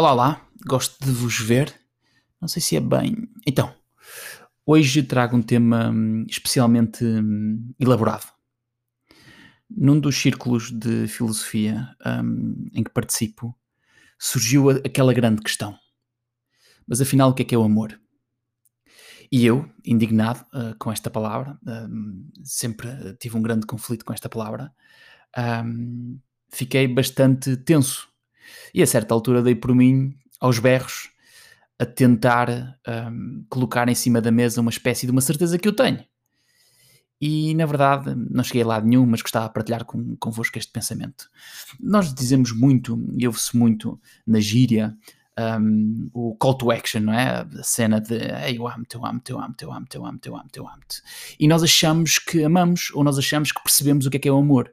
Olá, olá, gosto de vos ver. Não sei se é bem. Então, hoje trago um tema hum, especialmente hum, elaborado. Num dos círculos de filosofia um, em que participo, surgiu aquela grande questão. Mas afinal, o que é que é o amor? E eu, indignado uh, com esta palavra, um, sempre tive um grande conflito com esta palavra, um, fiquei bastante tenso. E a certa altura dei por mim aos berros a tentar um, colocar em cima da mesa uma espécie de uma certeza que eu tenho. E na verdade não cheguei a lado nenhum, mas gostava de partilhar com, convosco este pensamento. Nós dizemos muito, e ouve-se muito na gíria, um, o call to action, não é? A cena de hey, eu amo-te, eu amo-te, eu amo-te, eu amo-te, eu amo-te, eu amo-te, amo-te. E nós achamos que amamos, ou nós achamos que percebemos o que é que é o amor.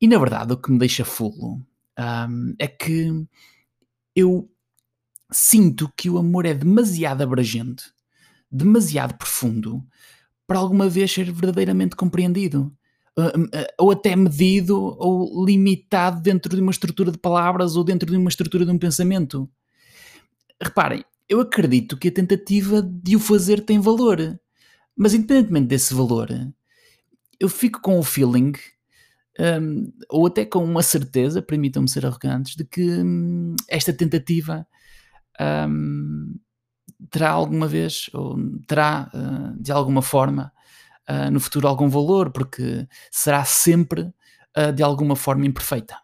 E na verdade o que me deixa fulo um, é que eu sinto que o amor é demasiado abrangente, demasiado profundo, para alguma vez ser verdadeiramente compreendido. Ou até medido ou limitado dentro de uma estrutura de palavras ou dentro de uma estrutura de um pensamento. Reparem, eu acredito que a tentativa de o fazer tem valor, mas independentemente desse valor, eu fico com o feeling um, ou até com uma certeza, permitam-me ser arrogantes, de que hum, esta tentativa um, terá alguma vez, ou terá uh, de alguma forma uh, no futuro algum valor, porque será sempre uh, de alguma forma imperfeita.